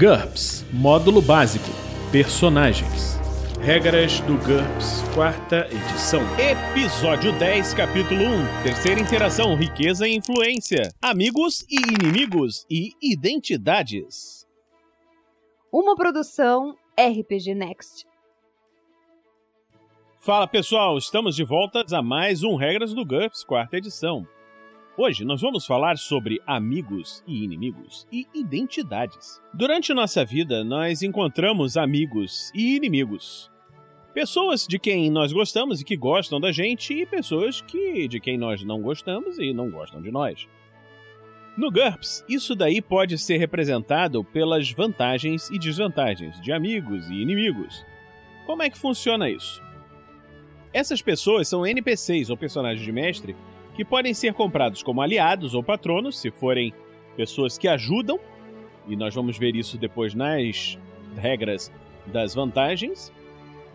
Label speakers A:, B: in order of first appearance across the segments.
A: GURPS Módulo Básico Personagens Regras do GURPS, quarta edição.
B: Episódio 10, capítulo 1. Terceira interação: riqueza e influência. Amigos e inimigos e identidades.
C: Uma produção RPG Next.
B: Fala pessoal, estamos de volta a mais um Regras do GURPS, quarta edição. Hoje nós vamos falar sobre amigos e inimigos e identidades. Durante nossa vida, nós encontramos amigos e inimigos. Pessoas de quem nós gostamos e que gostam da gente, e pessoas que de quem nós não gostamos e não gostam de nós. No GURPS, isso daí pode ser representado pelas vantagens e desvantagens de amigos e inimigos. Como é que funciona isso? Essas pessoas são NPCs ou personagens de mestre que podem ser comprados como aliados ou patronos, se forem pessoas que ajudam, e nós vamos ver isso depois nas regras das vantagens,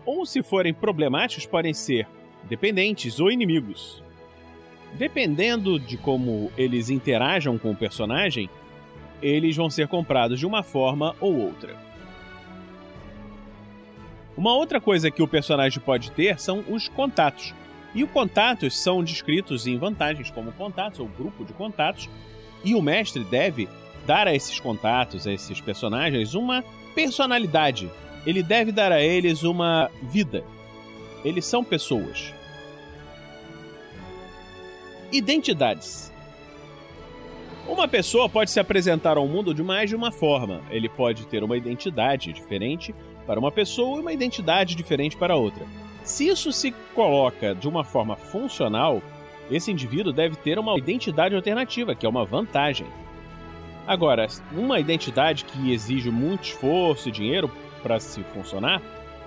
B: ou se forem problemáticos, podem ser dependentes ou inimigos. Dependendo de como eles interajam com o personagem, eles vão ser comprados de uma forma ou outra. Uma outra coisa que o personagem pode ter são os contatos. E os contatos são descritos em vantagens como contatos ou grupo de contatos, e o mestre deve dar a esses contatos, a esses personagens, uma personalidade. Ele deve dar a eles uma vida. Eles são pessoas. Identidades. Uma pessoa pode se apresentar ao mundo de mais de uma forma. Ele pode ter uma identidade diferente para uma pessoa e uma identidade diferente para outra. Se isso se coloca de uma forma funcional, esse indivíduo deve ter uma identidade alternativa, que é uma vantagem. Agora, uma identidade que exige muito esforço e dinheiro para se funcionar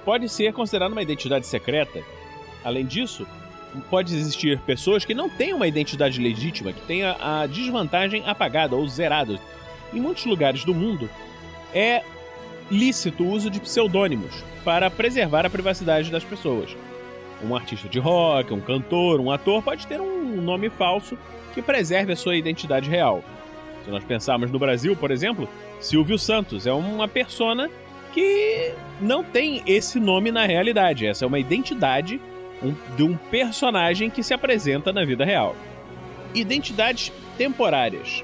B: pode ser considerada uma identidade secreta. Além disso, pode existir pessoas que não têm uma identidade legítima, que tenha a desvantagem apagada ou zerada. Em muitos lugares do mundo, é lícito o uso de pseudônimos para preservar a privacidade das pessoas. Um artista de rock, um cantor, um ator pode ter um nome falso que preserve a sua identidade real. Se nós pensarmos no Brasil, por exemplo, Silvio Santos é uma persona que não tem esse nome na realidade. Essa é uma identidade de um personagem que se apresenta na vida real. Identidades temporárias.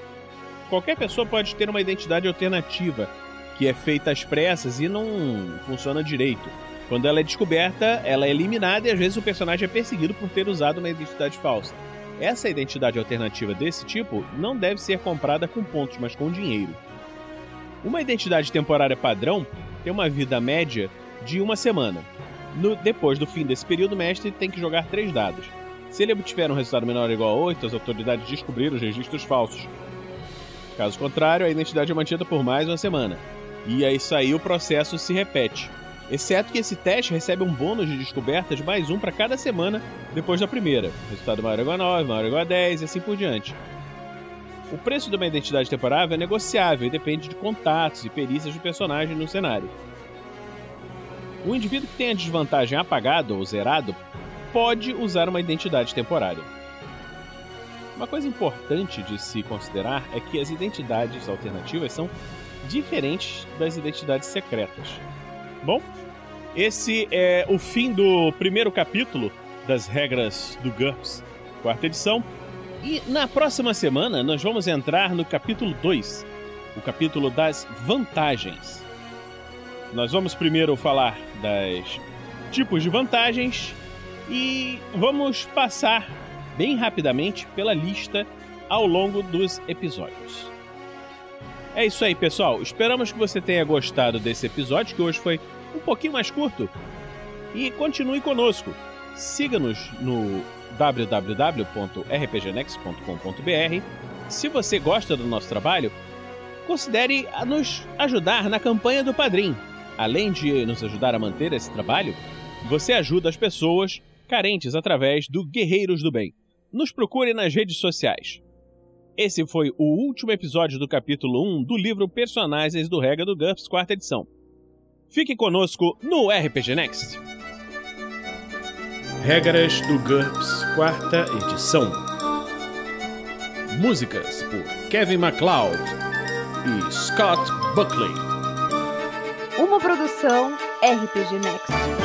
B: Qualquer pessoa pode ter uma identidade alternativa que é feita às pressas e não funciona direito. Quando ela é descoberta, ela é eliminada e às vezes o personagem é perseguido por ter usado uma identidade falsa. Essa identidade alternativa desse tipo não deve ser comprada com pontos, mas com dinheiro. Uma identidade temporária padrão tem uma vida média de uma semana. No, depois do fim desse período, o mestre tem que jogar três dados. Se ele obtiver um resultado menor ou igual a 8, as autoridades descobriram os registros falsos. Caso contrário, a identidade é mantida por mais uma semana. E é isso aí o processo se repete. Exceto que esse teste recebe um bônus de descoberta de mais um para cada semana depois da primeira. Resultado maior igual a 9, maior igual a 10 e assim por diante. O preço de uma identidade temporável é negociável e depende de contatos e perícias do personagem no cenário. O indivíduo que tem a desvantagem apagado ou zerado pode usar uma identidade temporária. Uma coisa importante de se considerar é que as identidades alternativas são diferentes das identidades secretas. Bom, esse é o fim do primeiro capítulo das regras do GURPS, quarta edição. E na próxima semana nós vamos entrar no capítulo 2, o capítulo das vantagens. Nós vamos primeiro falar das tipos de vantagens e vamos passar bem rapidamente pela lista ao longo dos episódios. É isso aí, pessoal. Esperamos que você tenha gostado desse episódio, que hoje foi um pouquinho mais curto. E continue conosco. Siga-nos no www.rpgnex.com.br. Se você gosta do nosso trabalho, considere nos ajudar na campanha do Padrim. Além de nos ajudar a manter esse trabalho, você ajuda as pessoas carentes através do Guerreiros do Bem. Nos procure nas redes sociais. Esse foi o último episódio do capítulo 1 do livro Personagens do Rega do GURPS, quarta edição. Fique conosco no RPG Next.
A: Regras do GURPS, quarta edição. Músicas por Kevin MacLeod.
B: e Scott Buckley.
C: Uma produção RPG Next.